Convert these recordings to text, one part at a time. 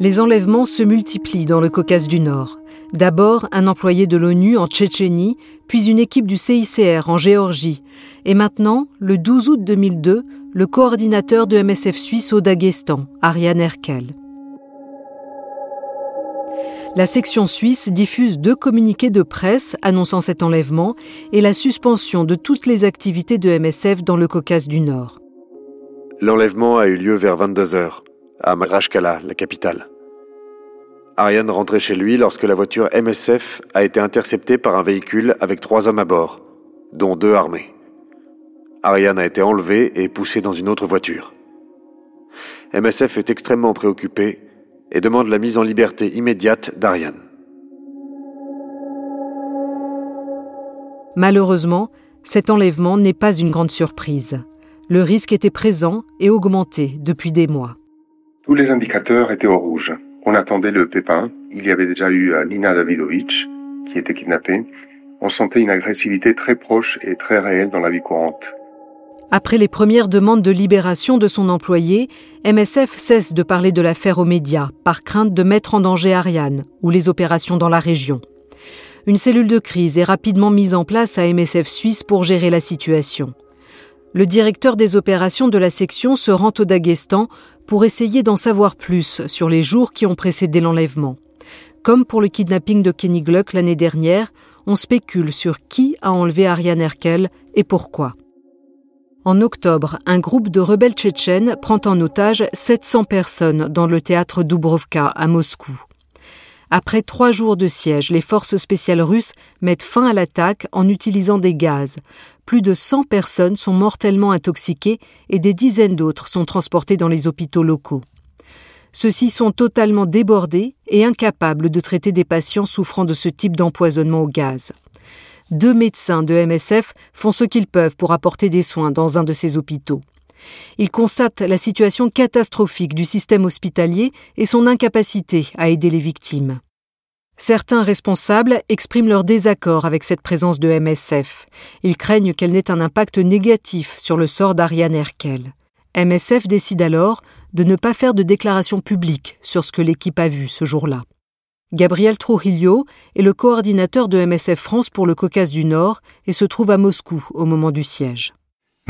Les enlèvements se multiplient dans le Caucase du Nord. D'abord un employé de l'ONU en Tchétchénie, puis une équipe du CICR en Géorgie, et maintenant, le 12 août 2002, le coordinateur de MSF suisse au Daghestan, Ariane Erkel. La section suisse diffuse deux communiqués de presse annonçant cet enlèvement et la suspension de toutes les activités de MSF dans le Caucase du Nord. L'enlèvement a eu lieu vers 22h, à Marashkala, la capitale. Ariane rentrait chez lui lorsque la voiture MSF a été interceptée par un véhicule avec trois hommes à bord, dont deux armés. Ariane a été enlevée et poussée dans une autre voiture. MSF est extrêmement préoccupé et demande la mise en liberté immédiate d'Ariane. Malheureusement, cet enlèvement n'est pas une grande surprise. Le risque était présent et augmenté depuis des mois. Tous les indicateurs étaient au rouge. On attendait le pépin. Il y avait déjà eu euh, Nina Davidovich qui était kidnappée. On sentait une agressivité très proche et très réelle dans la vie courante. Après les premières demandes de libération de son employé, MSF cesse de parler de l'affaire aux médias, par crainte de mettre en danger Ariane ou les opérations dans la région. Une cellule de crise est rapidement mise en place à MSF Suisse pour gérer la situation. Le directeur des opérations de la section se rend au Daghestan pour essayer d'en savoir plus sur les jours qui ont précédé l'enlèvement. Comme pour le kidnapping de Kenny Gluck l'année dernière, on spécule sur qui a enlevé Ariane Erkel et pourquoi. En octobre, un groupe de rebelles tchétchènes prend en otage 700 personnes dans le théâtre Dubrovka à Moscou. Après trois jours de siège, les forces spéciales russes mettent fin à l'attaque en utilisant des gaz. Plus de 100 personnes sont mortellement intoxiquées et des dizaines d'autres sont transportées dans les hôpitaux locaux. Ceux-ci sont totalement débordés et incapables de traiter des patients souffrant de ce type d'empoisonnement au gaz. Deux médecins de MSF font ce qu'ils peuvent pour apporter des soins dans un de ces hôpitaux. Ils constatent la situation catastrophique du système hospitalier et son incapacité à aider les victimes. Certains responsables expriment leur désaccord avec cette présence de MSF. Ils craignent qu'elle n'ait un impact négatif sur le sort d'Ariane Erkel. MSF décide alors de ne pas faire de déclaration publique sur ce que l'équipe a vu ce jour-là. Gabriel Trujillo est le coordinateur de MSF France pour le Caucase du Nord et se trouve à Moscou au moment du siège.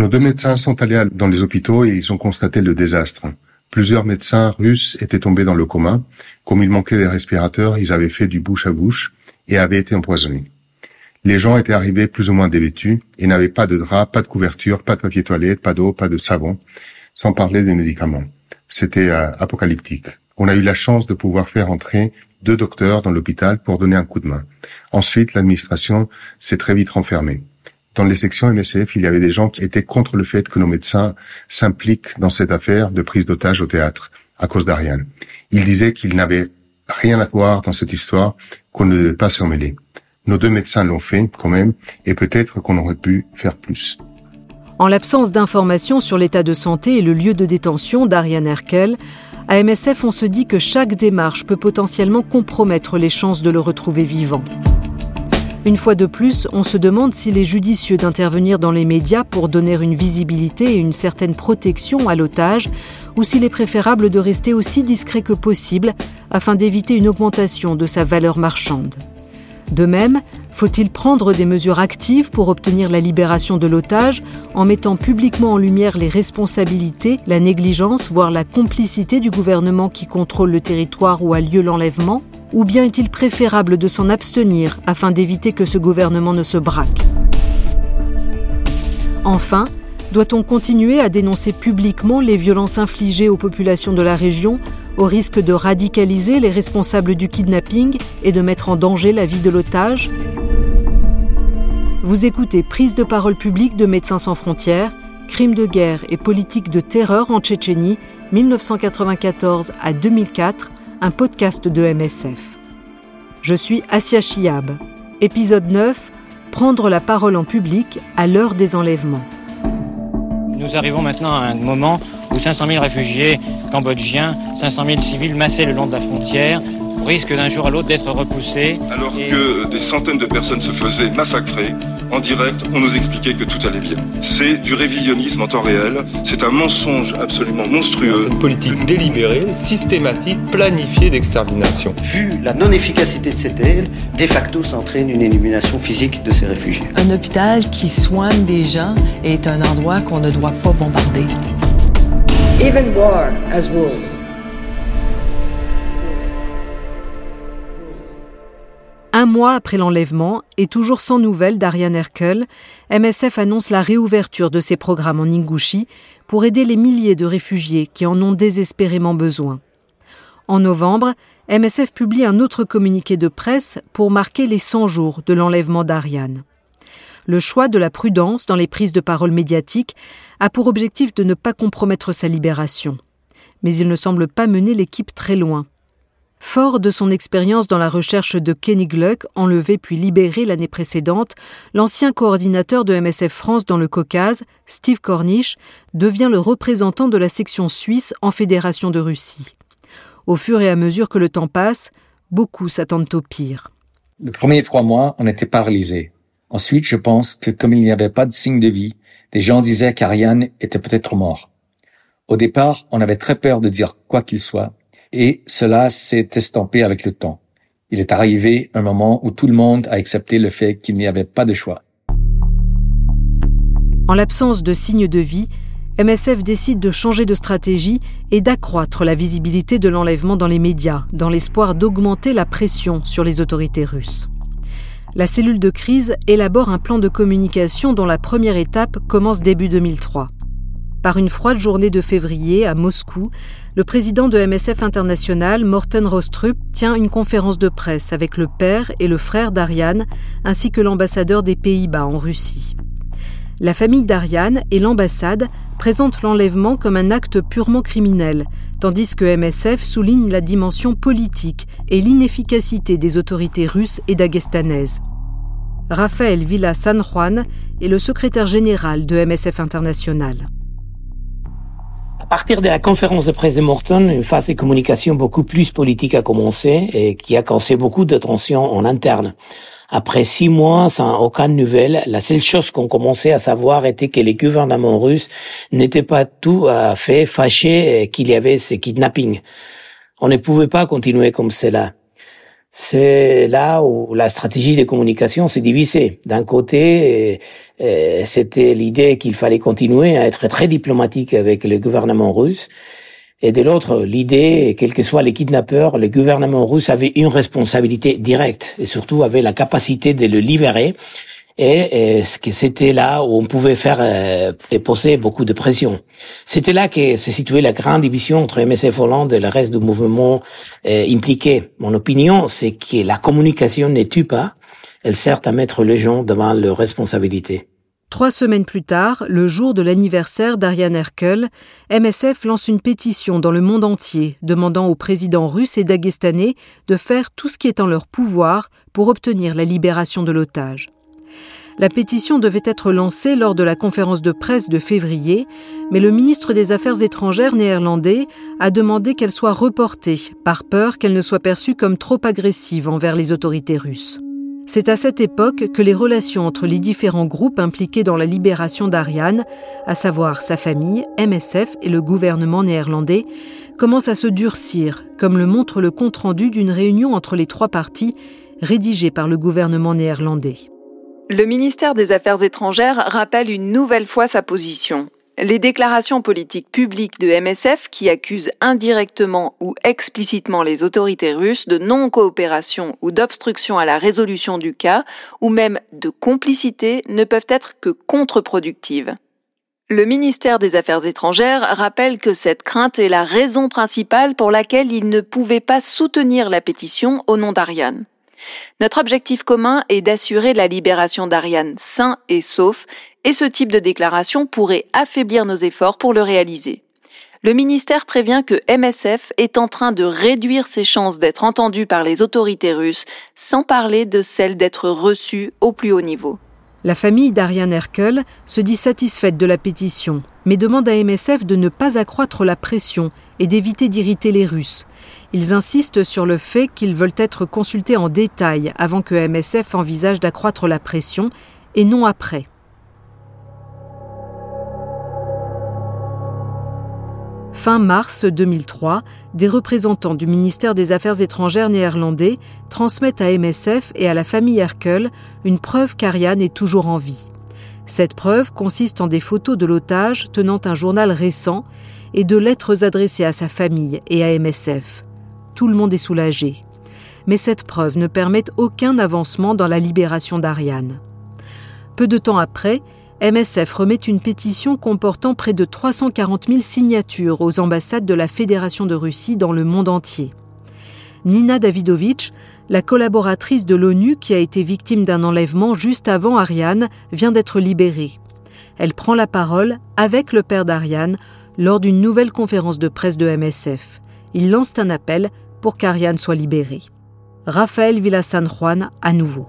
Nos deux médecins sont allés dans les hôpitaux et ils ont constaté le désastre. Plusieurs médecins russes étaient tombés dans le coma. Comme il manquait des respirateurs, ils avaient fait du bouche à bouche et avaient été empoisonnés. Les gens étaient arrivés plus ou moins dévêtus et n'avaient pas de drap, pas de couverture, pas de papier toilette, pas d'eau, pas de savon, sans parler des médicaments. C'était euh, apocalyptique. On a eu la chance de pouvoir faire entrer deux docteurs dans l'hôpital pour donner un coup de main. Ensuite, l'administration s'est très vite renfermée. Dans les sections MSF, il y avait des gens qui étaient contre le fait que nos médecins s'impliquent dans cette affaire de prise d'otage au théâtre à cause d'Ariane. Ils disaient qu'ils n'avaient rien à voir dans cette histoire, qu'on ne devait pas se mêler. Nos deux médecins l'ont fait quand même, et peut-être qu'on aurait pu faire plus. En l'absence d'informations sur l'état de santé et le lieu de détention d'Ariane Erkel, à MSF, on se dit que chaque démarche peut potentiellement compromettre les chances de le retrouver vivant. Une fois de plus, on se demande s'il est judicieux d'intervenir dans les médias pour donner une visibilité et une certaine protection à l'otage, ou s'il est préférable de rester aussi discret que possible afin d'éviter une augmentation de sa valeur marchande. De même, faut-il prendre des mesures actives pour obtenir la libération de l'otage en mettant publiquement en lumière les responsabilités, la négligence, voire la complicité du gouvernement qui contrôle le territoire où a lieu l'enlèvement? Ou bien est-il préférable de s'en abstenir afin d'éviter que ce gouvernement ne se braque? Enfin, doit-on continuer à dénoncer publiquement les violences infligées aux populations de la région au risque de radicaliser les responsables du kidnapping et de mettre en danger la vie de l'otage Vous écoutez Prise de parole publique de Médecins sans frontières, crimes de guerre et politique de terreur en Tchétchénie, 1994 à 2004, un podcast de MSF. Je suis Asia Chiab. Épisode 9 Prendre la parole en public à l'heure des enlèvements. Nous arrivons maintenant à un moment où 500 000 réfugiés cambodgiens, 500 000 civils massés le long de la frontière, risque d'un jour à l'autre d'être repoussés. Alors que des centaines de personnes se faisaient massacrer, en direct, on nous expliquait que tout allait bien. C'est du révisionnisme en temps réel, c'est un mensonge absolument monstrueux. C'est une politique délibérée, systématique, planifiée d'extermination. Vu la non-efficacité de cette aide, de facto, ça entraîne une élimination physique de ces réfugiés. Un hôpital qui soigne des gens est un endroit qu'on ne doit pas bombarder. Even war has rules. Un mois après l'enlèvement, et toujours sans nouvelles d'Ariane Herkel, MSF annonce la réouverture de ses programmes en Ingouchi pour aider les milliers de réfugiés qui en ont désespérément besoin. En novembre, MSF publie un autre communiqué de presse pour marquer les 100 jours de l'enlèvement d'Ariane. Le choix de la prudence dans les prises de parole médiatiques a pour objectif de ne pas compromettre sa libération. Mais il ne semble pas mener l'équipe très loin. Fort de son expérience dans la recherche de Kenny Gluck, enlevé puis libéré l'année précédente, l'ancien coordinateur de MSF France dans le Caucase, Steve Cornish, devient le représentant de la section suisse en Fédération de Russie. Au fur et à mesure que le temps passe, beaucoup s'attendent au pire. Les premiers trois mois, on était paralysés. Ensuite, je pense que comme il n'y avait pas de signe de vie, des gens disaient qu'Ariane était peut-être mort. Au départ, on avait très peur de dire quoi qu'il soit, et cela s'est estampé avec le temps. Il est arrivé un moment où tout le monde a accepté le fait qu'il n'y avait pas de choix. En l'absence de signes de vie, MSF décide de changer de stratégie et d'accroître la visibilité de l'enlèvement dans les médias, dans l'espoir d'augmenter la pression sur les autorités russes. La cellule de crise élabore un plan de communication dont la première étape commence début 2003. Par une froide journée de février à Moscou, le président de MSF International, Morten Rostrup, tient une conférence de presse avec le père et le frère d'Ariane, ainsi que l'ambassadeur des Pays-Bas en Russie. La famille d'Ariane et l'ambassade présentent l'enlèvement comme un acte purement criminel, tandis que MSF souligne la dimension politique et l'inefficacité des autorités russes et dagestanaises. Raphaël Villa San Juan est le secrétaire général de MSF International. À partir de la conférence de presse de Morton, une phase de communication beaucoup plus politique a commencé et qui a causé beaucoup de tensions en interne. Après six mois sans aucune nouvelle, la seule chose qu'on commençait à savoir était que les gouvernements russes n'étaient pas tout à fait fâchés qu'il y avait ces kidnappings. On ne pouvait pas continuer comme cela c'est là où la stratégie de communication s'est divisée. D'un côté, euh, c'était l'idée qu'il fallait continuer à être très diplomatique avec le gouvernement russe. Et de l'autre, l'idée, quels que soient les kidnappeurs, le gouvernement russe avait une responsabilité directe et surtout avait la capacité de le libérer et, que c'était là où on pouvait faire euh, et poser beaucoup de pression. C'était là que se situait la grande division entre MSF Hollande et le reste du mouvement euh, impliqué. Mon opinion, c'est que la communication ne tue pas, elle sert à mettre les gens devant leurs responsabilités. Trois semaines plus tard, le jour de l'anniversaire d'Ariane Herkel, MSF lance une pétition dans le monde entier demandant aux présidents russes et dagestanais de faire tout ce qui est en leur pouvoir pour obtenir la libération de l'otage. La pétition devait être lancée lors de la conférence de presse de février, mais le ministre des Affaires étrangères néerlandais a demandé qu'elle soit reportée, par peur qu'elle ne soit perçue comme trop agressive envers les autorités russes. C'est à cette époque que les relations entre les différents groupes impliqués dans la libération d'Ariane, à savoir sa famille, MSF et le gouvernement néerlandais, commencent à se durcir, comme le montre le compte-rendu d'une réunion entre les trois parties rédigée par le gouvernement néerlandais. Le ministère des Affaires étrangères rappelle une nouvelle fois sa position. Les déclarations politiques publiques de MSF qui accusent indirectement ou explicitement les autorités russes de non-coopération ou d'obstruction à la résolution du cas, ou même de complicité, ne peuvent être que contre-productives. Le ministère des Affaires étrangères rappelle que cette crainte est la raison principale pour laquelle il ne pouvait pas soutenir la pétition au nom d'Ariane. Notre objectif commun est d'assurer la libération d'Ariane sain et sauf, et ce type de déclaration pourrait affaiblir nos efforts pour le réaliser. Le ministère prévient que MSF est en train de réduire ses chances d'être entendu par les autorités russes, sans parler de celles d'être reçu au plus haut niveau. La famille d'Ariane Herkel se dit satisfaite de la pétition, mais demande à MSF de ne pas accroître la pression et d'éviter d'irriter les Russes. Ils insistent sur le fait qu'ils veulent être consultés en détail avant que MSF envisage d'accroître la pression et non après. Fin mars 2003, des représentants du ministère des Affaires étrangères néerlandais transmettent à MSF et à la famille Herkel une preuve qu'Ariane est toujours en vie. Cette preuve consiste en des photos de l'otage tenant un journal récent et de lettres adressées à sa famille et à MSF. Tout le monde est soulagé. Mais cette preuve ne permet aucun avancement dans la libération d'Ariane. Peu de temps après, MSF remet une pétition comportant près de 340 000 signatures aux ambassades de la Fédération de Russie dans le monde entier. Nina Davidovitch, la collaboratrice de l'ONU qui a été victime d'un enlèvement juste avant Ariane, vient d'être libérée. Elle prend la parole avec le père d'Ariane lors d'une nouvelle conférence de presse de MSF. Il lance un appel pour qu'Ariane soit libérée. Raphaël Villasan Juan à nouveau.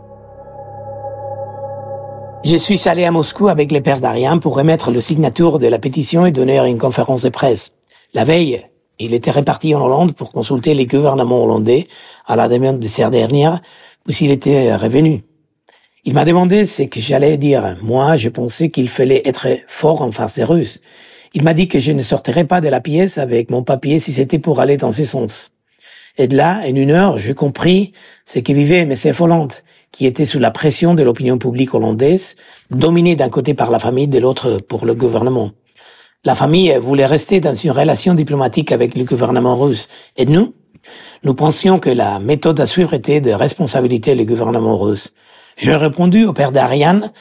Je suis allé à Moscou avec le père d'Ariane pour remettre le signature de la pétition et donner une conférence de presse. La veille, il était réparti en Hollande pour consulter les gouvernements hollandais à la demande de cette dernière, puisqu'il était revenu. Il m'a demandé ce que j'allais dire. Moi, je pensais qu'il fallait être fort en face des Russes. Il m'a dit que je ne sortirais pas de la pièce avec mon papier si c'était pour aller dans ce sens. Et de là, en une heure, j'ai compris ce que vivait M. Hollande qui était sous la pression de l'opinion publique hollandaise, dominée d'un côté par la famille, de l'autre pour le gouvernement. La famille voulait rester dans une relation diplomatique avec le gouvernement russe. Et nous, nous pensions que la méthode à suivre était de responsabiliser le gouvernement russe. J'ai répondu au père d'Ariane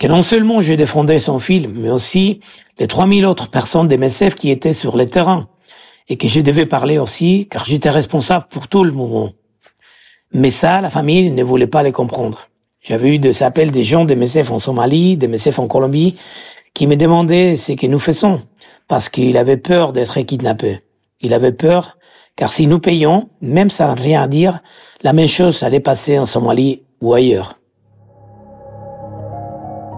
que non seulement je défendais son film, mais aussi les 3000 autres personnes des MSF qui étaient sur le terrain, et que je devais parler aussi car j'étais responsable pour tout le mouvement. Mais ça, la famille ne voulait pas les comprendre. J'avais eu des appels des gens de MSF en Somalie, de MSF en Colombie, qui me demandaient ce que nous faisons, parce qu'il avait peur d'être kidnappé. Il avait peur, car si nous payons, même sans rien dire, la même chose allait passer en Somalie ou ailleurs.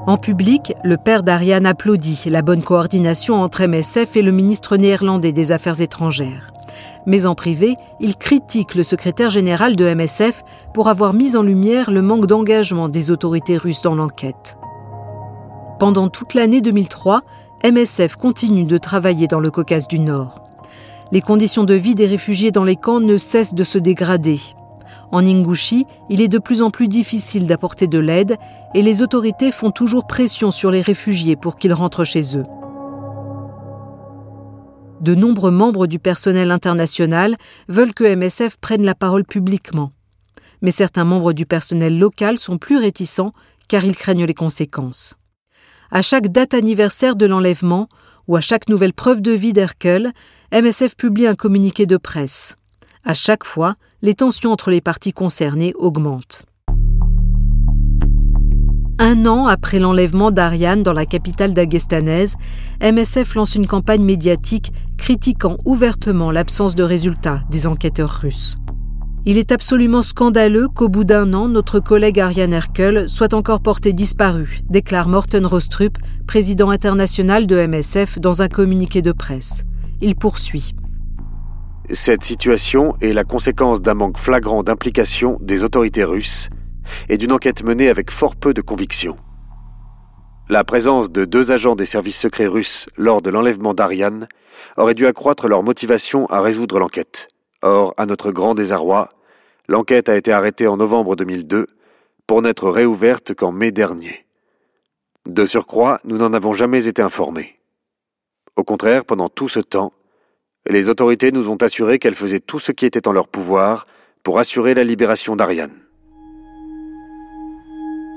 En public, le père d'Ariane applaudit la bonne coordination entre MSF et le ministre néerlandais des Affaires étrangères mais en privé, il critique le secrétaire général de MSF pour avoir mis en lumière le manque d'engagement des autorités russes dans l'enquête. Pendant toute l'année 2003, MSF continue de travailler dans le Caucase du Nord. Les conditions de vie des réfugiés dans les camps ne cessent de se dégrader. En Ingouchi, il est de plus en plus difficile d'apporter de l'aide et les autorités font toujours pression sur les réfugiés pour qu'ils rentrent chez eux de nombreux membres du personnel international veulent que MSF prenne la parole publiquement. Mais certains membres du personnel local sont plus réticents car ils craignent les conséquences. À chaque date anniversaire de l'enlèvement ou à chaque nouvelle preuve de vie d'Hercule, MSF publie un communiqué de presse. À chaque fois, les tensions entre les parties concernées augmentent. Un an après l'enlèvement d'Ariane dans la capitale dagestanaise, MSF lance une campagne médiatique critiquant ouvertement l'absence de résultats des enquêteurs russes. Il est absolument scandaleux qu'au bout d'un an, notre collègue Ariane Herkel soit encore porté disparu, déclare Morten Rostrup, président international de MSF, dans un communiqué de presse. Il poursuit. Cette situation est la conséquence d'un manque flagrant d'implication des autorités russes et d'une enquête menée avec fort peu de conviction. La présence de deux agents des services secrets russes lors de l'enlèvement d'Ariane aurait dû accroître leur motivation à résoudre l'enquête. Or, à notre grand désarroi, l'enquête a été arrêtée en novembre 2002 pour n'être réouverte qu'en mai dernier. De surcroît, nous n'en avons jamais été informés. Au contraire, pendant tout ce temps, les autorités nous ont assuré qu'elles faisaient tout ce qui était en leur pouvoir pour assurer la libération d'Ariane.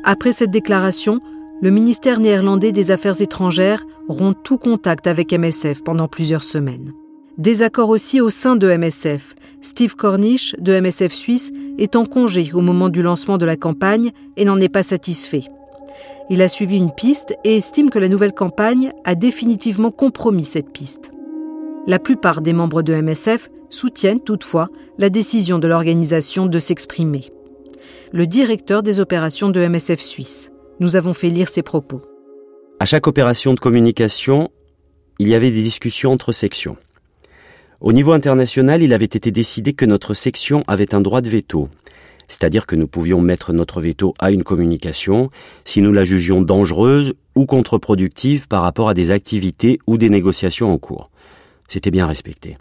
Après cette déclaration, le ministère néerlandais des Affaires étrangères rompt tout contact avec MSF pendant plusieurs semaines. Désaccord aussi au sein de MSF. Steve Cornish, de MSF Suisse, est en congé au moment du lancement de la campagne et n'en est pas satisfait. Il a suivi une piste et estime que la nouvelle campagne a définitivement compromis cette piste. La plupart des membres de MSF soutiennent toutefois la décision de l'organisation de s'exprimer le directeur des opérations de MSF Suisse, Nous avons fait lire ses propos. À chaque opération de communication, il y avait des discussions entre sections. Au niveau international, il avait été décidé que notre section avait un droit de veto, c'est-à-dire que nous pouvions mettre notre veto à une communication si nous la jugions dangereuse ou contre-productive par rapport à des activités ou des négociations en cours. C'était bien respecté.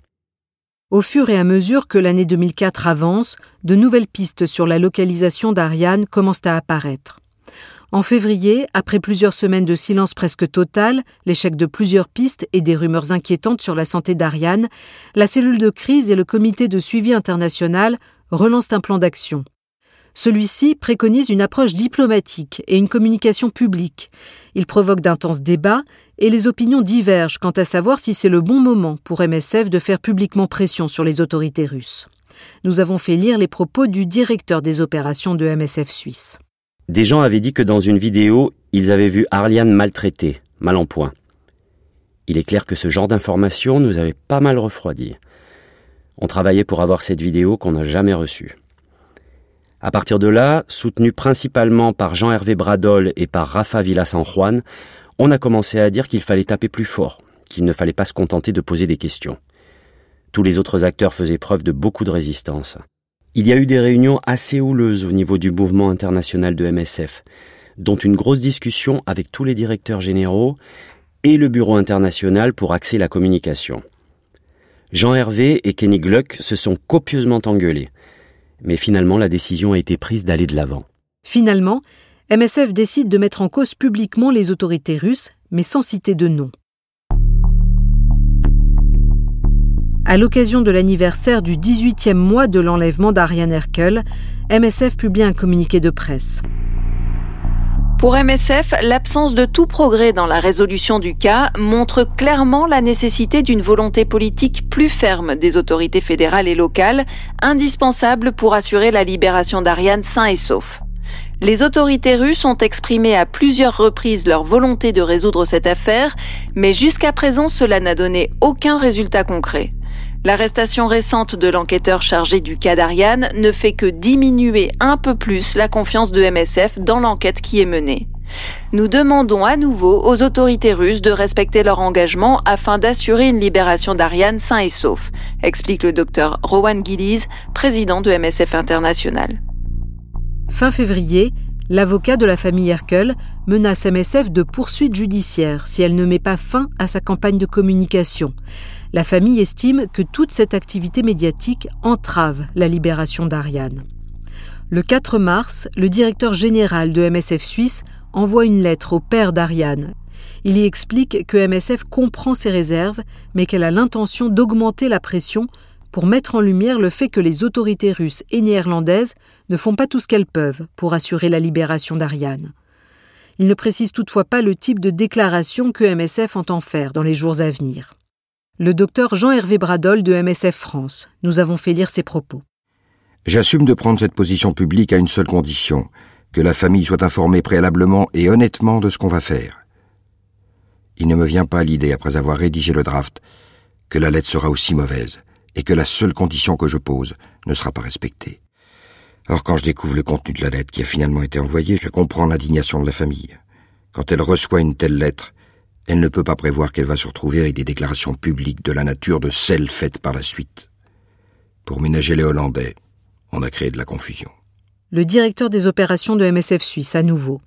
Au fur et à mesure que l'année 2004 avance, de nouvelles pistes sur la localisation d'Ariane commencent à apparaître. En février, après plusieurs semaines de silence presque total, l'échec de plusieurs pistes et des rumeurs inquiétantes sur la santé d'Ariane, la cellule de crise et le comité de suivi international relancent un plan d'action. Celui-ci préconise une approche diplomatique et une communication publique. Il provoque d'intenses débats et les opinions divergent quant à savoir si c'est le bon moment pour MSF de faire publiquement pression sur les autorités russes. Nous avons fait lire les propos du directeur des opérations de MSF Suisse. Des gens avaient dit que dans une vidéo, ils avaient vu Arliane maltraitée, mal en point. Il est clair que ce genre d'informations nous avait pas mal refroidi. On travaillait pour avoir cette vidéo qu'on n'a jamais reçue. À partir de là, soutenu principalement par Jean-Hervé Bradol et par Rafa Villa-San Juan, on a commencé à dire qu'il fallait taper plus fort, qu'il ne fallait pas se contenter de poser des questions. Tous les autres acteurs faisaient preuve de beaucoup de résistance. Il y a eu des réunions assez houleuses au niveau du mouvement international de MSF, dont une grosse discussion avec tous les directeurs généraux et le bureau international pour axer la communication. Jean Hervé et Kenny Gluck se sont copieusement engueulés. Mais finalement, la décision a été prise d'aller de l'avant. Finalement, MSF décide de mettre en cause publiquement les autorités russes, mais sans citer de nom. À l'occasion de l'anniversaire du 18e mois de l'enlèvement d'Ariane Herkel, MSF publie un communiqué de presse. Pour MSF, l'absence de tout progrès dans la résolution du cas montre clairement la nécessité d'une volonté politique plus ferme des autorités fédérales et locales, indispensable pour assurer la libération d'Ariane sain et sauf. Les autorités russes ont exprimé à plusieurs reprises leur volonté de résoudre cette affaire, mais jusqu'à présent cela n'a donné aucun résultat concret. L'arrestation récente de l'enquêteur chargé du cas d'Ariane ne fait que diminuer un peu plus la confiance de MSF dans l'enquête qui est menée. Nous demandons à nouveau aux autorités russes de respecter leur engagement afin d'assurer une libération d'Ariane sain et sauf, explique le docteur Rowan Gillies, président de MSF International. Fin février, l'avocat de la famille Herkel menace MSF de poursuites judiciaires si elle ne met pas fin à sa campagne de communication. La famille estime que toute cette activité médiatique entrave la libération d'Ariane. Le 4 mars, le directeur général de MSF Suisse envoie une lettre au père d'Ariane. Il y explique que MSF comprend ses réserves, mais qu'elle a l'intention d'augmenter la pression pour mettre en lumière le fait que les autorités russes et néerlandaises ne font pas tout ce qu'elles peuvent pour assurer la libération d'Ariane. Il ne précise toutefois pas le type de déclaration que MSF entend faire dans les jours à venir. Le docteur Jean-Hervé Bradol de MSF France. Nous avons fait lire ses propos. J'assume de prendre cette position publique à une seule condition, que la famille soit informée préalablement et honnêtement de ce qu'on va faire. Il ne me vient pas l'idée, après avoir rédigé le draft, que la lettre sera aussi mauvaise, et que la seule condition que je pose ne sera pas respectée. Or, quand je découvre le contenu de la lettre qui a finalement été envoyée, je comprends l'indignation de la famille. Quand elle reçoit une telle lettre, elle ne peut pas prévoir qu'elle va se retrouver avec des déclarations publiques de la nature de celles faites par la suite. Pour ménager les Hollandais, on a créé de la confusion. Le directeur des opérations de MSF Suisse, à nouveau.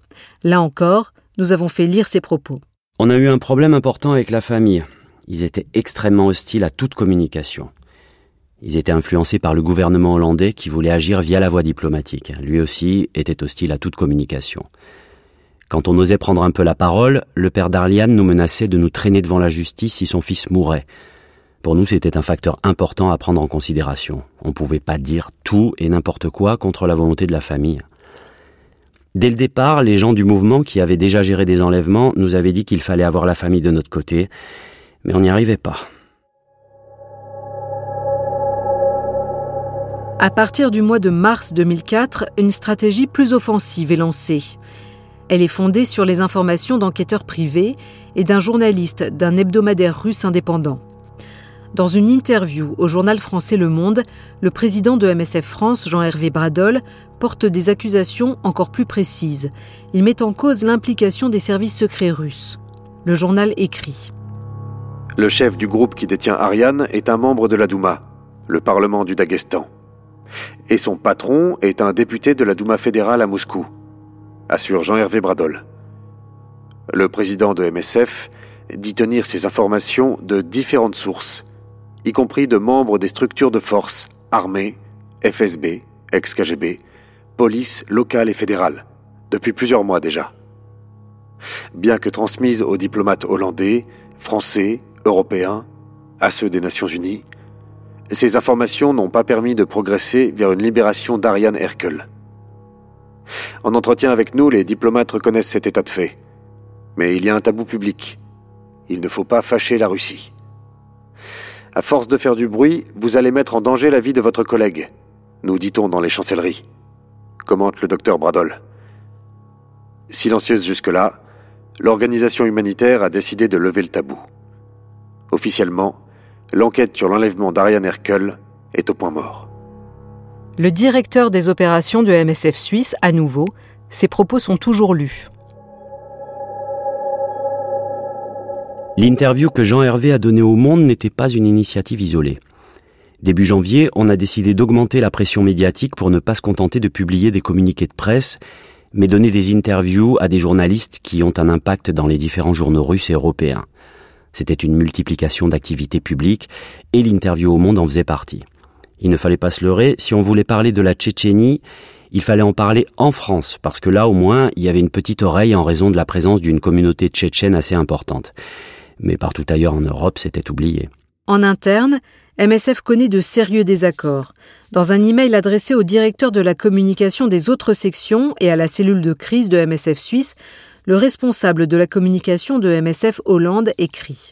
Là encore, nous avons fait lire ses propos. On a eu un problème important avec la famille. Ils étaient extrêmement hostiles à toute communication. Ils étaient influencés par le gouvernement hollandais qui voulait agir via la voie diplomatique. Lui aussi était hostile à toute communication. Quand on osait prendre un peu la parole, le père d'Arliane nous menaçait de nous traîner devant la justice si son fils mourait. Pour nous, c'était un facteur important à prendre en considération. On ne pouvait pas dire tout et n'importe quoi contre la volonté de la famille. Dès le départ, les gens du mouvement qui avaient déjà géré des enlèvements nous avaient dit qu'il fallait avoir la famille de notre côté, mais on n'y arrivait pas. À partir du mois de mars 2004, une stratégie plus offensive est lancée. Elle est fondée sur les informations d'enquêteurs privés et d'un journaliste d'un hebdomadaire russe indépendant. Dans une interview au journal français Le Monde, le président de MSF France, Jean-Hervé Bradol, porte des accusations encore plus précises. Il met en cause l'implication des services secrets russes. Le journal écrit Le chef du groupe qui détient Ariane est un membre de la Douma, le Parlement du Daghestan. Et son patron est un député de la Douma fédérale à Moscou, assure Jean-Hervé Bradol. Le président de MSF dit tenir ces informations de différentes sources, y compris de membres des structures de force, armée, FSB, ex-KGB, police locale et fédérale, depuis plusieurs mois déjà. Bien que transmises aux diplomates hollandais, français, européens, à ceux des Nations Unies, ces informations n'ont pas permis de progresser vers une libération d'Ariane Herkel. En entretien avec nous, les diplomates reconnaissent cet état de fait. Mais il y a un tabou public. Il ne faut pas fâcher la Russie. À force de faire du bruit, vous allez mettre en danger la vie de votre collègue, nous dit-on dans les chancelleries, commente le docteur Bradol. Silencieuse jusque-là, l'organisation humanitaire a décidé de lever le tabou. Officiellement, l'enquête sur l'enlèvement d'Ariane Herkel est au point mort. Le directeur des opérations de MSF Suisse, à nouveau, ses propos sont toujours lus. L'interview que Jean Hervé a donnée au Monde n'était pas une initiative isolée. Début janvier, on a décidé d'augmenter la pression médiatique pour ne pas se contenter de publier des communiqués de presse, mais donner des interviews à des journalistes qui ont un impact dans les différents journaux russes et européens. C'était une multiplication d'activités publiques et l'interview au Monde en faisait partie. Il ne fallait pas se leurrer, si on voulait parler de la Tchétchénie, il fallait en parler en France, parce que là au moins il y avait une petite oreille en raison de la présence d'une communauté tchétchène assez importante mais partout ailleurs en Europe, c'était oublié. En interne, MSF connaît de sérieux désaccords. Dans un email adressé au directeur de la communication des autres sections et à la cellule de crise de MSF Suisse, le responsable de la communication de MSF Hollande écrit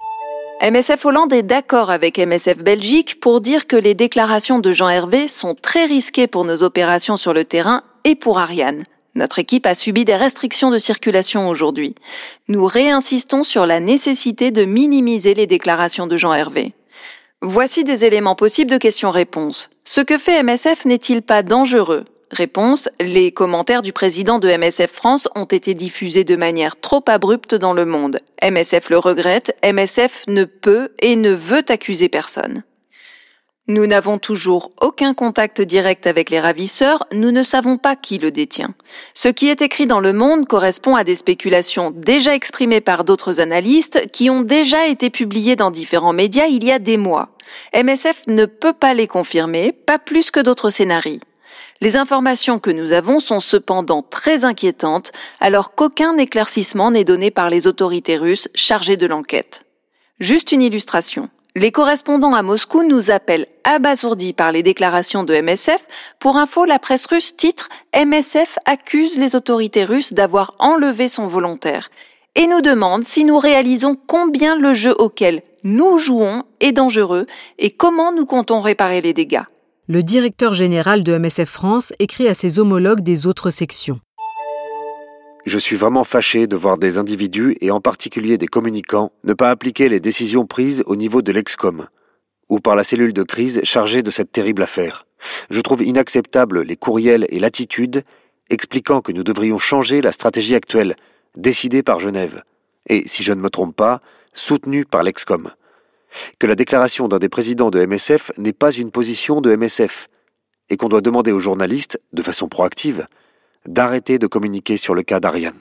MSF Hollande est d'accord avec MSF Belgique pour dire que les déclarations de Jean Hervé sont très risquées pour nos opérations sur le terrain et pour Ariane. Notre équipe a subi des restrictions de circulation aujourd'hui. Nous réinsistons sur la nécessité de minimiser les déclarations de Jean Hervé. Voici des éléments possibles de questions-réponses. Ce que fait MSF n'est-il pas dangereux? Réponse, les commentaires du président de MSF France ont été diffusés de manière trop abrupte dans le monde. MSF le regrette, MSF ne peut et ne veut accuser personne. Nous n'avons toujours aucun contact direct avec les ravisseurs, nous ne savons pas qui le détient. Ce qui est écrit dans le monde correspond à des spéculations déjà exprimées par d'autres analystes qui ont déjà été publiées dans différents médias il y a des mois. MSF ne peut pas les confirmer, pas plus que d'autres scénarios. Les informations que nous avons sont cependant très inquiétantes alors qu'aucun éclaircissement n'est donné par les autorités russes chargées de l'enquête. Juste une illustration. Les correspondants à Moscou nous appellent abasourdis par les déclarations de MSF. Pour info, la presse russe titre MSF accuse les autorités russes d'avoir enlevé son volontaire et nous demande si nous réalisons combien le jeu auquel nous jouons est dangereux et comment nous comptons réparer les dégâts. Le directeur général de MSF France écrit à ses homologues des autres sections. Je suis vraiment fâché de voir des individus, et en particulier des communicants, ne pas appliquer les décisions prises au niveau de l'EXCOM, ou par la cellule de crise chargée de cette terrible affaire. Je trouve inacceptable les courriels et l'attitude expliquant que nous devrions changer la stratégie actuelle, décidée par Genève, et, si je ne me trompe pas, soutenue par l'EXCOM. Que la déclaration d'un des présidents de MSF n'est pas une position de MSF, et qu'on doit demander aux journalistes, de façon proactive, d'arrêter de communiquer sur le cas d'Ariane.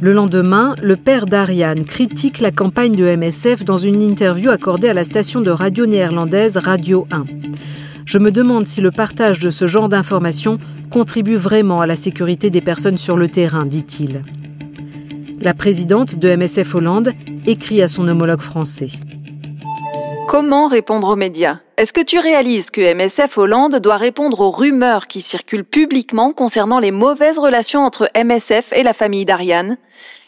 Le lendemain, le père d'Ariane critique la campagne de MSF dans une interview accordée à la station de radio néerlandaise Radio 1. Je me demande si le partage de ce genre d'informations contribue vraiment à la sécurité des personnes sur le terrain, dit-il. La présidente de MSF Hollande écrit à son homologue français. Comment répondre aux médias? Est-ce que tu réalises que MSF Hollande doit répondre aux rumeurs qui circulent publiquement concernant les mauvaises relations entre MSF et la famille d'Ariane?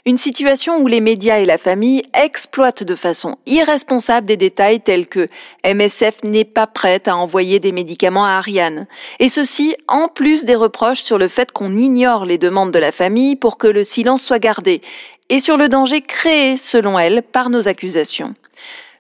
Une situation où les médias et la famille exploitent de façon irresponsable des détails tels que MSF n'est pas prête à envoyer des médicaments à Ariane. Et ceci en plus des reproches sur le fait qu'on ignore les demandes de la famille pour que le silence soit gardé et sur le danger créé, selon elle, par nos accusations.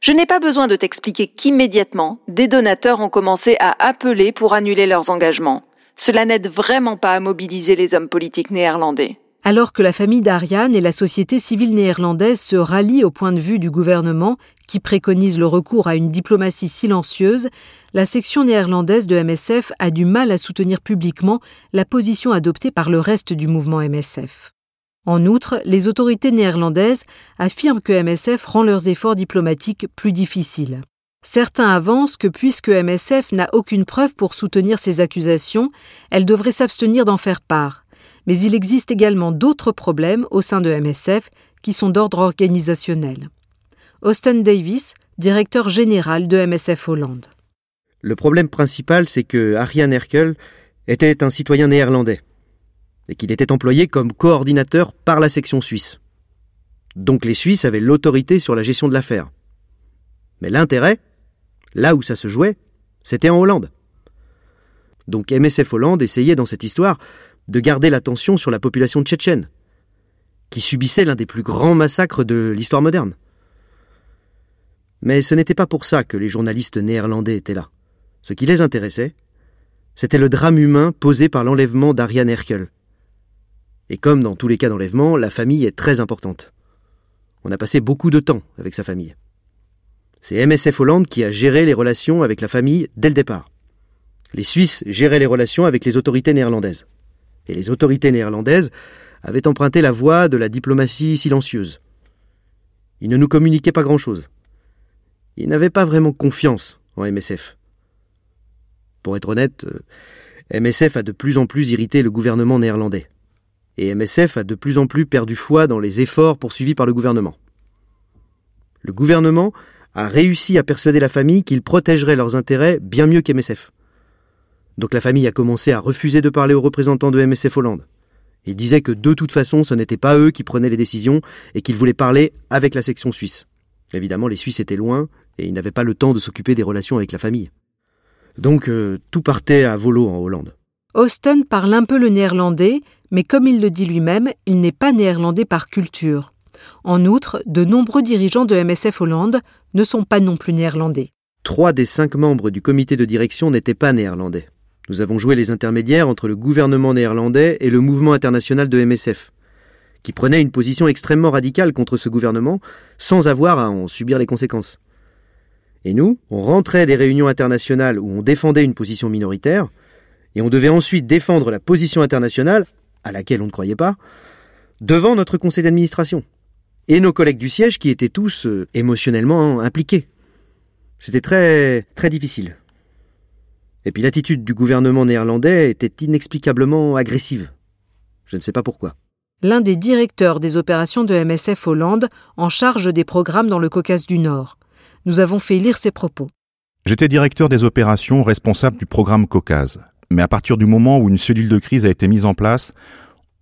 Je n'ai pas besoin de t'expliquer qu'immédiatement, des donateurs ont commencé à appeler pour annuler leurs engagements. Cela n'aide vraiment pas à mobiliser les hommes politiques néerlandais. Alors que la famille d'Ariane et la société civile néerlandaise se rallient au point de vue du gouvernement qui préconise le recours à une diplomatie silencieuse, la section néerlandaise de MSF a du mal à soutenir publiquement la position adoptée par le reste du mouvement MSF. En outre, les autorités néerlandaises affirment que MSF rend leurs efforts diplomatiques plus difficiles. Certains avancent que puisque MSF n'a aucune preuve pour soutenir ces accusations, elle devrait s'abstenir d'en faire part. Mais il existe également d'autres problèmes au sein de MSF qui sont d'ordre organisationnel. Austin Davis, directeur général de MSF Hollande. Le problème principal, c'est que Ariane Herkel était un citoyen néerlandais et qu'il était employé comme coordinateur par la section suisse. Donc les Suisses avaient l'autorité sur la gestion de l'affaire. Mais l'intérêt, là où ça se jouait, c'était en Hollande. Donc MSF Hollande essayait dans cette histoire de garder l'attention sur la population tchétchène, qui subissait l'un des plus grands massacres de l'histoire moderne. Mais ce n'était pas pour ça que les journalistes néerlandais étaient là. Ce qui les intéressait, c'était le drame humain posé par l'enlèvement d'Ariane Herkel. Et comme dans tous les cas d'enlèvement, la famille est très importante. On a passé beaucoup de temps avec sa famille. C'est MSF Hollande qui a géré les relations avec la famille dès le départ. Les Suisses géraient les relations avec les autorités néerlandaises et les autorités néerlandaises avaient emprunté la voie de la diplomatie silencieuse. Ils ne nous communiquaient pas grand-chose. Ils n'avaient pas vraiment confiance en MSF. Pour être honnête, euh, MSF a de plus en plus irrité le gouvernement néerlandais. Et MSF a de plus en plus perdu foi dans les efforts poursuivis par le gouvernement. Le gouvernement a réussi à persuader la famille qu'il protégerait leurs intérêts bien mieux qu'MSF. Donc la famille a commencé à refuser de parler aux représentants de MSF Hollande. Ils disaient que de toute façon ce n'était pas eux qui prenaient les décisions et qu'ils voulaient parler avec la section suisse. Évidemment les Suisses étaient loin et ils n'avaient pas le temps de s'occuper des relations avec la famille. Donc euh, tout partait à volo en Hollande. Austin parle un peu le néerlandais, mais comme il le dit lui-même, il n'est pas néerlandais par culture. En outre, de nombreux dirigeants de MSF Hollande ne sont pas non plus néerlandais. Trois des cinq membres du comité de direction n'étaient pas néerlandais. Nous avons joué les intermédiaires entre le gouvernement néerlandais et le mouvement international de MSF, qui prenait une position extrêmement radicale contre ce gouvernement sans avoir à en subir les conséquences. Et nous, on rentrait des réunions internationales où on défendait une position minoritaire, et on devait ensuite défendre la position internationale, à laquelle on ne croyait pas, devant notre conseil d'administration, et nos collègues du siège qui étaient tous euh, émotionnellement impliqués. C'était très, très difficile. Et puis l'attitude du gouvernement néerlandais était inexplicablement agressive. Je ne sais pas pourquoi. L'un des directeurs des opérations de MSF Hollande en charge des programmes dans le Caucase du Nord. Nous avons fait lire ses propos. J'étais directeur des opérations responsable du programme Caucase. Mais à partir du moment où une cellule de crise a été mise en place,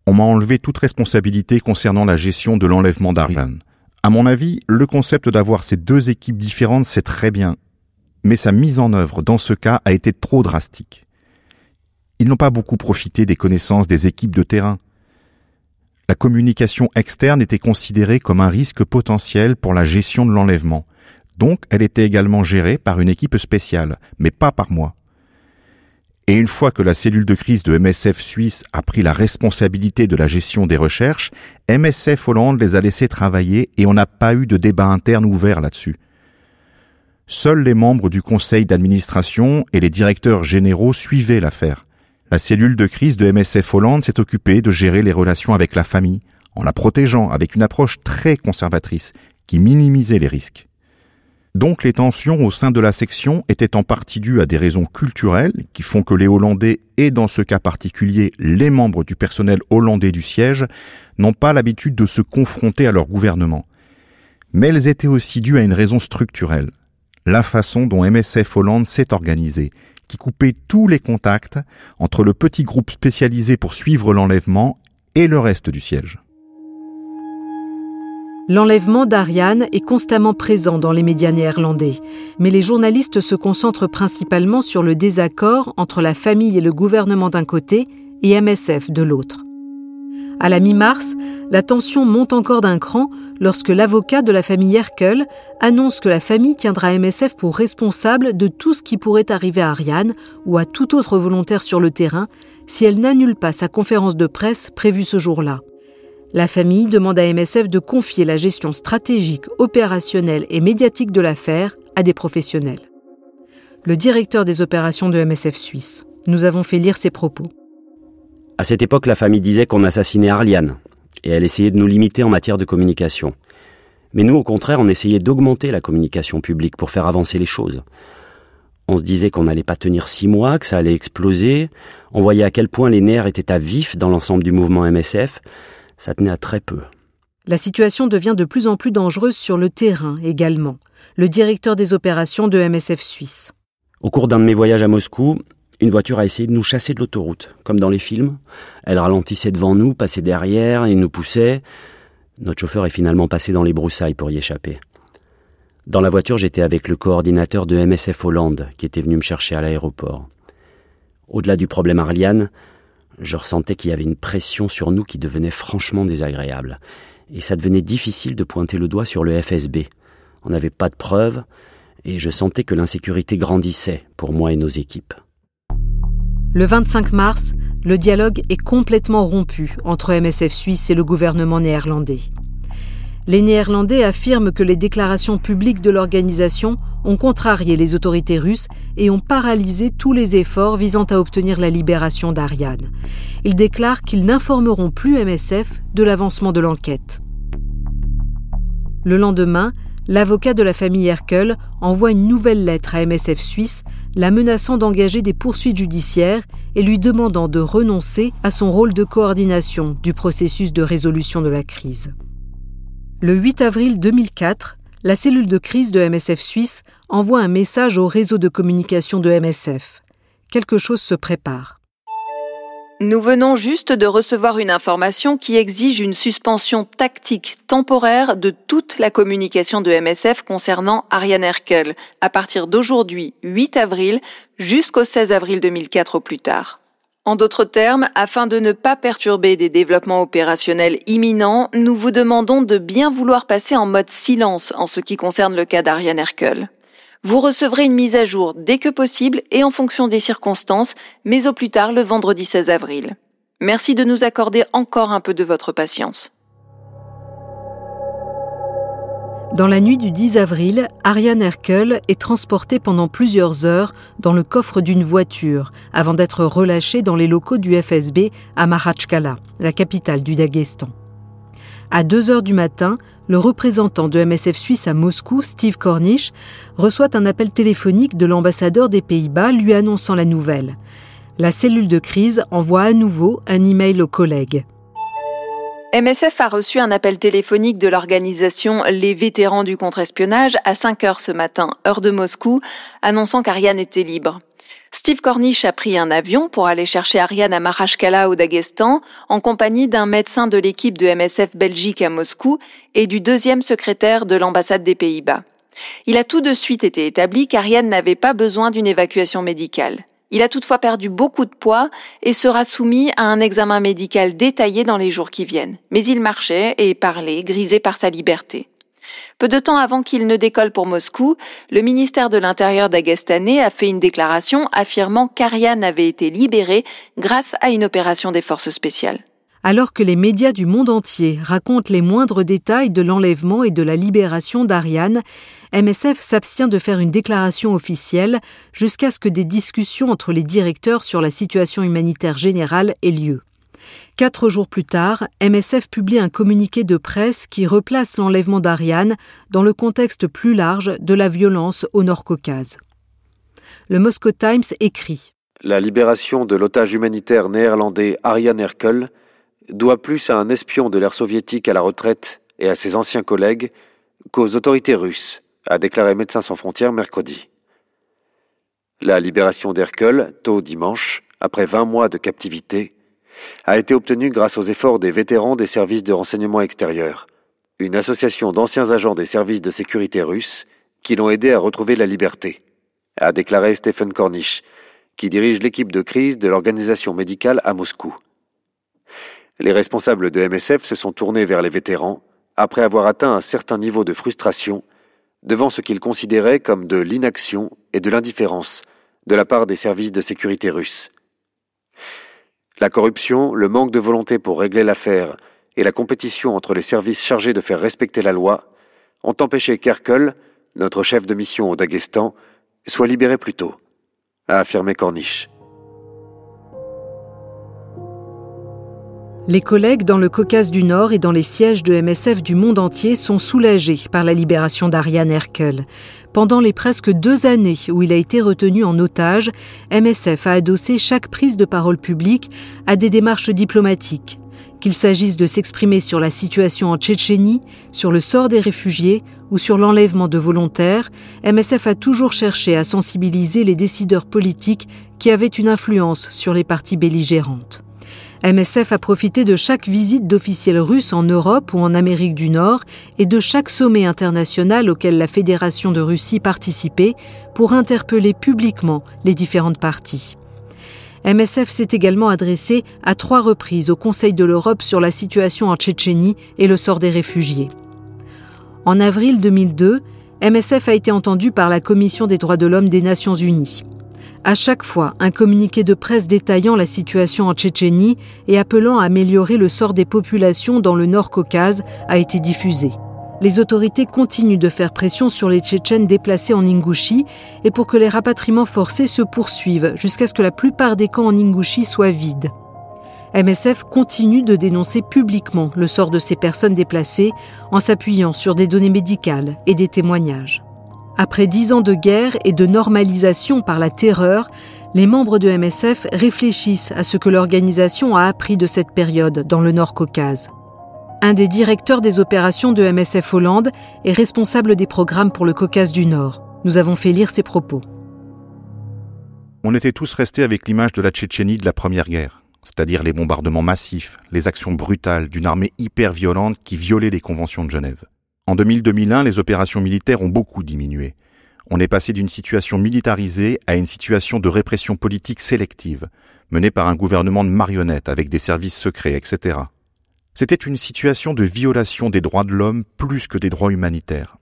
on m'a enlevé toute responsabilité concernant la gestion de l'enlèvement d'Ariane. À mon avis, le concept d'avoir ces deux équipes différentes, c'est très bien, mais sa mise en œuvre dans ce cas a été trop drastique. Ils n'ont pas beaucoup profité des connaissances des équipes de terrain. La communication externe était considérée comme un risque potentiel pour la gestion de l'enlèvement, donc elle était également gérée par une équipe spéciale, mais pas par moi. Et une fois que la cellule de crise de MSF Suisse a pris la responsabilité de la gestion des recherches, MSF Hollande les a laissés travailler et on n'a pas eu de débat interne ouvert là-dessus. Seuls les membres du conseil d'administration et les directeurs généraux suivaient l'affaire. La cellule de crise de MSF Hollande s'est occupée de gérer les relations avec la famille, en la protégeant avec une approche très conservatrice qui minimisait les risques. Donc les tensions au sein de la section étaient en partie dues à des raisons culturelles qui font que les Hollandais et dans ce cas particulier les membres du personnel hollandais du siège n'ont pas l'habitude de se confronter à leur gouvernement. Mais elles étaient aussi dues à une raison structurelle la façon dont MSF Hollande s'est organisée, qui coupait tous les contacts entre le petit groupe spécialisé pour suivre l'enlèvement et le reste du siège. L'enlèvement d'Ariane est constamment présent dans les médias néerlandais, mais les journalistes se concentrent principalement sur le désaccord entre la famille et le gouvernement d'un côté et MSF de l'autre. À la mi-mars, la tension monte encore d'un cran lorsque l'avocat de la famille Herkel annonce que la famille tiendra MSF pour responsable de tout ce qui pourrait arriver à Ariane ou à tout autre volontaire sur le terrain si elle n'annule pas sa conférence de presse prévue ce jour-là. La famille demande à MSF de confier la gestion stratégique, opérationnelle et médiatique de l'affaire à des professionnels. Le directeur des opérations de MSF Suisse. Nous avons fait lire ses propos. À cette époque, la famille disait qu'on assassinait Arliane, et elle essayait de nous limiter en matière de communication. Mais nous, au contraire, on essayait d'augmenter la communication publique pour faire avancer les choses. On se disait qu'on n'allait pas tenir six mois, que ça allait exploser. On voyait à quel point les nerfs étaient à vif dans l'ensemble du mouvement MSF ça tenait à très peu. La situation devient de plus en plus dangereuse sur le terrain également. Le directeur des opérations de MSF Suisse. Au cours d'un de mes voyages à Moscou, une voiture a essayé de nous chasser de l'autoroute, comme dans les films. Elle ralentissait devant nous, passait derrière et nous poussait. Notre chauffeur est finalement passé dans les broussailles pour y échapper. Dans la voiture, j'étais avec le coordinateur de MSF Hollande, qui était venu me chercher à l'aéroport. Au-delà du problème Arliane, je ressentais qu'il y avait une pression sur nous qui devenait franchement désagréable. Et ça devenait difficile de pointer le doigt sur le FSB. On n'avait pas de preuves, et je sentais que l'insécurité grandissait pour moi et nos équipes. Le 25 mars, le dialogue est complètement rompu entre MSF Suisse et le gouvernement néerlandais. Les Néerlandais affirment que les déclarations publiques de l'organisation ont contrarié les autorités russes et ont paralysé tous les efforts visant à obtenir la libération d'Ariane. Ils déclarent qu'ils n'informeront plus MSF de l'avancement de l'enquête. Le lendemain, l'avocat de la famille Herkel envoie une nouvelle lettre à MSF Suisse, la menaçant d'engager des poursuites judiciaires et lui demandant de renoncer à son rôle de coordination du processus de résolution de la crise. Le 8 avril 2004, la cellule de crise de MSF Suisse envoie un message au réseau de communication de MSF. Quelque chose se prépare. Nous venons juste de recevoir une information qui exige une suspension tactique temporaire de toute la communication de MSF concernant Ariane Herkel à partir d'aujourd'hui 8 avril jusqu'au 16 avril 2004 au plus tard. En d'autres termes, afin de ne pas perturber des développements opérationnels imminents, nous vous demandons de bien vouloir passer en mode silence en ce qui concerne le cas d'Ariane Hercule. Vous recevrez une mise à jour dès que possible et en fonction des circonstances, mais au plus tard le vendredi 16 avril. Merci de nous accorder encore un peu de votre patience. Dans la nuit du 10 avril, Ariane Herkel est transportée pendant plusieurs heures dans le coffre d'une voiture avant d'être relâchée dans les locaux du FSB à Mahachkala, la capitale du Daghestan. À 2 heures du matin, le représentant de MSF Suisse à Moscou, Steve Cornish, reçoit un appel téléphonique de l'ambassadeur des Pays-Bas lui annonçant la nouvelle. La cellule de crise envoie à nouveau un email aux collègues. MSF a reçu un appel téléphonique de l'organisation Les Vétérans du contre-espionnage à 5 heures ce matin, heure de Moscou, annonçant qu'Ariane était libre. Steve Cornish a pris un avion pour aller chercher Ariane à Marashkala au Daghestan, en compagnie d'un médecin de l'équipe de MSF Belgique à Moscou et du deuxième secrétaire de l'ambassade des Pays-Bas. Il a tout de suite été établi qu'Ariane n'avait pas besoin d'une évacuation médicale. Il a toutefois perdu beaucoup de poids et sera soumis à un examen médical détaillé dans les jours qui viennent. Mais il marchait et parlait, grisé par sa liberté. Peu de temps avant qu'il ne décolle pour Moscou, le ministère de l'Intérieur d'Agestané a fait une déclaration affirmant qu'Ariane avait été libérée grâce à une opération des forces spéciales. Alors que les médias du monde entier racontent les moindres détails de l'enlèvement et de la libération d'Ariane, MSF s'abstient de faire une déclaration officielle jusqu'à ce que des discussions entre les directeurs sur la situation humanitaire générale aient lieu. Quatre jours plus tard, MSF publie un communiqué de presse qui replace l'enlèvement d'Ariane dans le contexte plus large de la violence au Nord-Caucase. Le Moscow Times écrit La libération de l'otage humanitaire néerlandais Ariane Erkel doit plus à un espion de l'ère soviétique à la retraite et à ses anciens collègues qu'aux autorités russes, a déclaré Médecins sans frontières mercredi. La libération d'Hercule, tôt dimanche, après 20 mois de captivité, a été obtenue grâce aux efforts des vétérans des services de renseignement extérieur, une association d'anciens agents des services de sécurité russes qui l'ont aidé à retrouver la liberté, a déclaré Stephen Cornish, qui dirige l'équipe de crise de l'organisation médicale à Moscou. Les responsables de MSF se sont tournés vers les vétérans après avoir atteint un certain niveau de frustration devant ce qu'ils considéraient comme de l'inaction et de l'indifférence de la part des services de sécurité russes. La corruption, le manque de volonté pour régler l'affaire et la compétition entre les services chargés de faire respecter la loi ont empêché Kerkel, notre chef de mission au Daghestan, soit libéré plus tôt, a affirmé Corniche. Les collègues dans le Caucase du Nord et dans les sièges de MSF du monde entier sont soulagés par la libération d'Ariane Herkel. Pendant les presque deux années où il a été retenu en otage, MSF a adossé chaque prise de parole publique à des démarches diplomatiques. Qu'il s'agisse de s'exprimer sur la situation en Tchétchénie, sur le sort des réfugiés ou sur l'enlèvement de volontaires, MSF a toujours cherché à sensibiliser les décideurs politiques qui avaient une influence sur les parties belligérantes. MSF a profité de chaque visite d'officiels russes en Europe ou en Amérique du Nord et de chaque sommet international auquel la Fédération de Russie participait pour interpeller publiquement les différentes parties. MSF s'est également adressé à trois reprises au Conseil de l'Europe sur la situation en Tchétchénie et le sort des réfugiés. En avril 2002, MSF a été entendu par la Commission des droits de l'homme des Nations Unies. À chaque fois, un communiqué de presse détaillant la situation en Tchétchénie et appelant à améliorer le sort des populations dans le Nord Caucase a été diffusé. Les autorités continuent de faire pression sur les Tchétchènes déplacés en Ingouchie et pour que les rapatriements forcés se poursuivent jusqu'à ce que la plupart des camps en Ingouchie soient vides. MSF continue de dénoncer publiquement le sort de ces personnes déplacées en s'appuyant sur des données médicales et des témoignages. Après dix ans de guerre et de normalisation par la terreur, les membres de MSF réfléchissent à ce que l'organisation a appris de cette période dans le Nord Caucase. Un des directeurs des opérations de MSF Hollande est responsable des programmes pour le Caucase du Nord. Nous avons fait lire ses propos. On était tous restés avec l'image de la Tchétchénie de la Première Guerre, c'est-à-dire les bombardements massifs, les actions brutales d'une armée hyper violente qui violait les conventions de Genève. En 2000-2001, les opérations militaires ont beaucoup diminué. On est passé d'une situation militarisée à une situation de répression politique sélective, menée par un gouvernement de marionnettes avec des services secrets, etc. C'était une situation de violation des droits de l'homme plus que des droits humanitaires.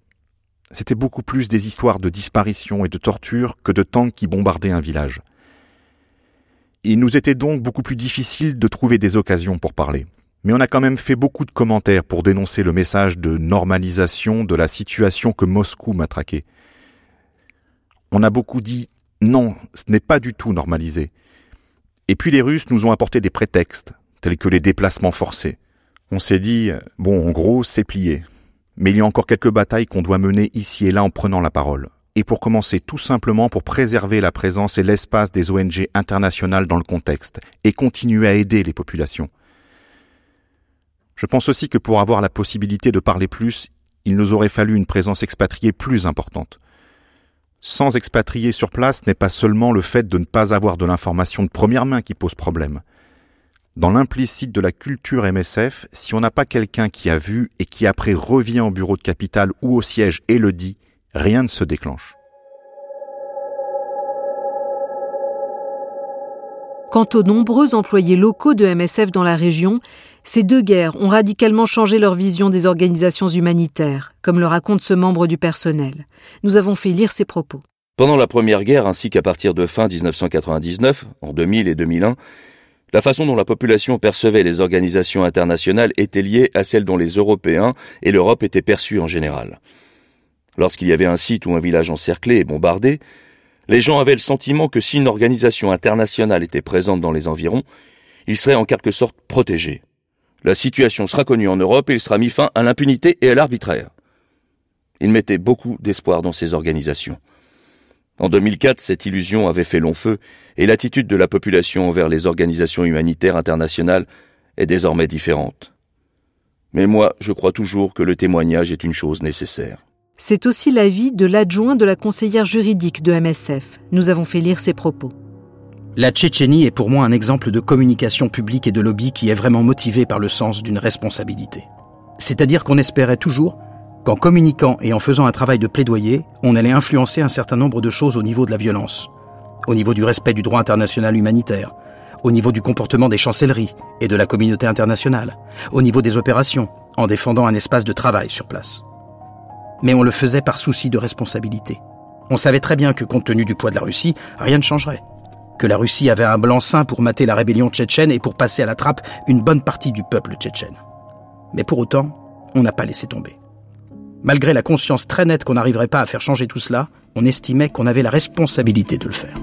C'était beaucoup plus des histoires de disparition et de torture que de tanks qui bombardaient un village. Il nous était donc beaucoup plus difficile de trouver des occasions pour parler mais on a quand même fait beaucoup de commentaires pour dénoncer le message de normalisation de la situation que Moscou m'a traqué. On a beaucoup dit non, ce n'est pas du tout normalisé. Et puis les Russes nous ont apporté des prétextes, tels que les déplacements forcés. On s'est dit, bon, en gros, c'est plié. Mais il y a encore quelques batailles qu'on doit mener ici et là en prenant la parole. Et pour commencer, tout simplement pour préserver la présence et l'espace des ONG internationales dans le contexte, et continuer à aider les populations. Je pense aussi que pour avoir la possibilité de parler plus, il nous aurait fallu une présence expatriée plus importante. Sans expatriés sur place n'est pas seulement le fait de ne pas avoir de l'information de première main qui pose problème. Dans l'implicite de la culture MSF, si on n'a pas quelqu'un qui a vu et qui après revient au bureau de capitale ou au siège et le dit, rien ne se déclenche. Quant aux nombreux employés locaux de MSF dans la région, ces deux guerres ont radicalement changé leur vision des organisations humanitaires, comme le raconte ce membre du personnel. Nous avons fait lire ses propos. Pendant la Première Guerre, ainsi qu'à partir de fin 1999, en 2000 et 2001, la façon dont la population percevait les organisations internationales était liée à celle dont les Européens et l'Europe étaient perçus en général. Lorsqu'il y avait un site ou un village encerclé et bombardé, les gens avaient le sentiment que si une organisation internationale était présente dans les environs, ils seraient en quelque sorte protégés. La situation sera connue en Europe et il sera mis fin à l'impunité et à l'arbitraire. Il mettait beaucoup d'espoir dans ces organisations. En 2004, cette illusion avait fait long feu et l'attitude de la population envers les organisations humanitaires internationales est désormais différente. Mais moi, je crois toujours que le témoignage est une chose nécessaire. C'est aussi l'avis de l'adjoint de la conseillère juridique de MSF. Nous avons fait lire ses propos. La Tchétchénie est pour moi un exemple de communication publique et de lobby qui est vraiment motivé par le sens d'une responsabilité. C'est-à-dire qu'on espérait toujours qu'en communiquant et en faisant un travail de plaidoyer, on allait influencer un certain nombre de choses au niveau de la violence, au niveau du respect du droit international humanitaire, au niveau du comportement des chancelleries et de la communauté internationale, au niveau des opérations, en défendant un espace de travail sur place. Mais on le faisait par souci de responsabilité. On savait très bien que compte tenu du poids de la Russie, rien ne changerait. Que la Russie avait un blanc-seing pour mater la rébellion tchétchène et pour passer à la trappe une bonne partie du peuple tchétchène. Mais pour autant, on n'a pas laissé tomber. Malgré la conscience très nette qu'on n'arriverait pas à faire changer tout cela, on estimait qu'on avait la responsabilité de le faire.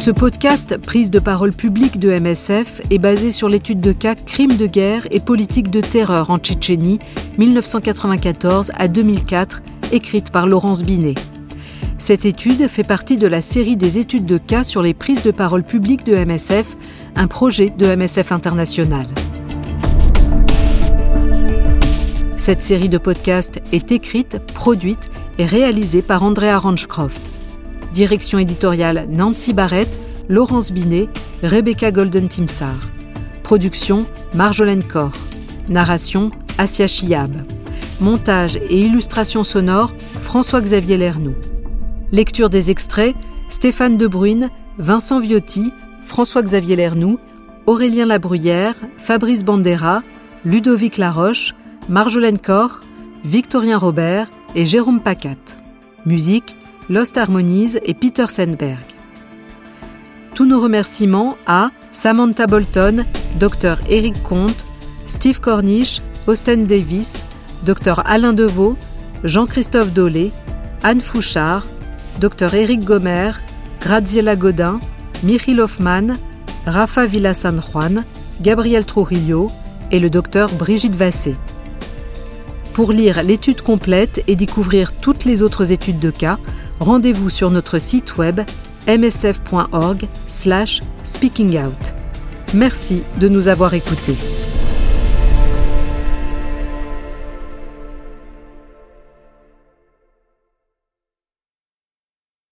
Ce podcast, prise de parole publique de MSF, est basé sur l'étude de cas Crimes de guerre et politique de terreur en Tchétchénie 1994 à 2004, écrite par Laurence Binet. Cette étude fait partie de la série des études de cas sur les prises de parole publiques de MSF, un projet de MSF International. Cette série de podcasts est écrite, produite et réalisée par Andrea Ranchcroft. Direction éditoriale Nancy Barrett, Laurence Binet, Rebecca Golden-Timsar. Production Marjolaine Corr. Narration Asia Chiab. Montage et illustration sonore François-Xavier Lernoux. Lecture des extraits Stéphane Debrune, Vincent Viotti, François-Xavier Lernoux, Aurélien Labruyère, Fabrice Bandera, Ludovic Laroche, Marjolaine Corr, Victorien Robert et Jérôme Pacat. Musique Lost Harmonies et Peter Sandberg. Tous nos remerciements à Samantha Bolton, Dr Eric Comte, Steve Cornish, Austin Davis, Dr Alain Deveau, Jean-Christophe Dolé, Anne Fouchard, Dr Eric Gomer, Graziella Godin, Michiel Hoffman, Rafa Villasan Juan, Gabriel Trujillo et le Dr Brigitte Vassé. Pour lire l'étude complète et découvrir toutes les autres études de cas, rendez-vous sur notre site web msf.org/speakingout. Merci de nous avoir écoutés.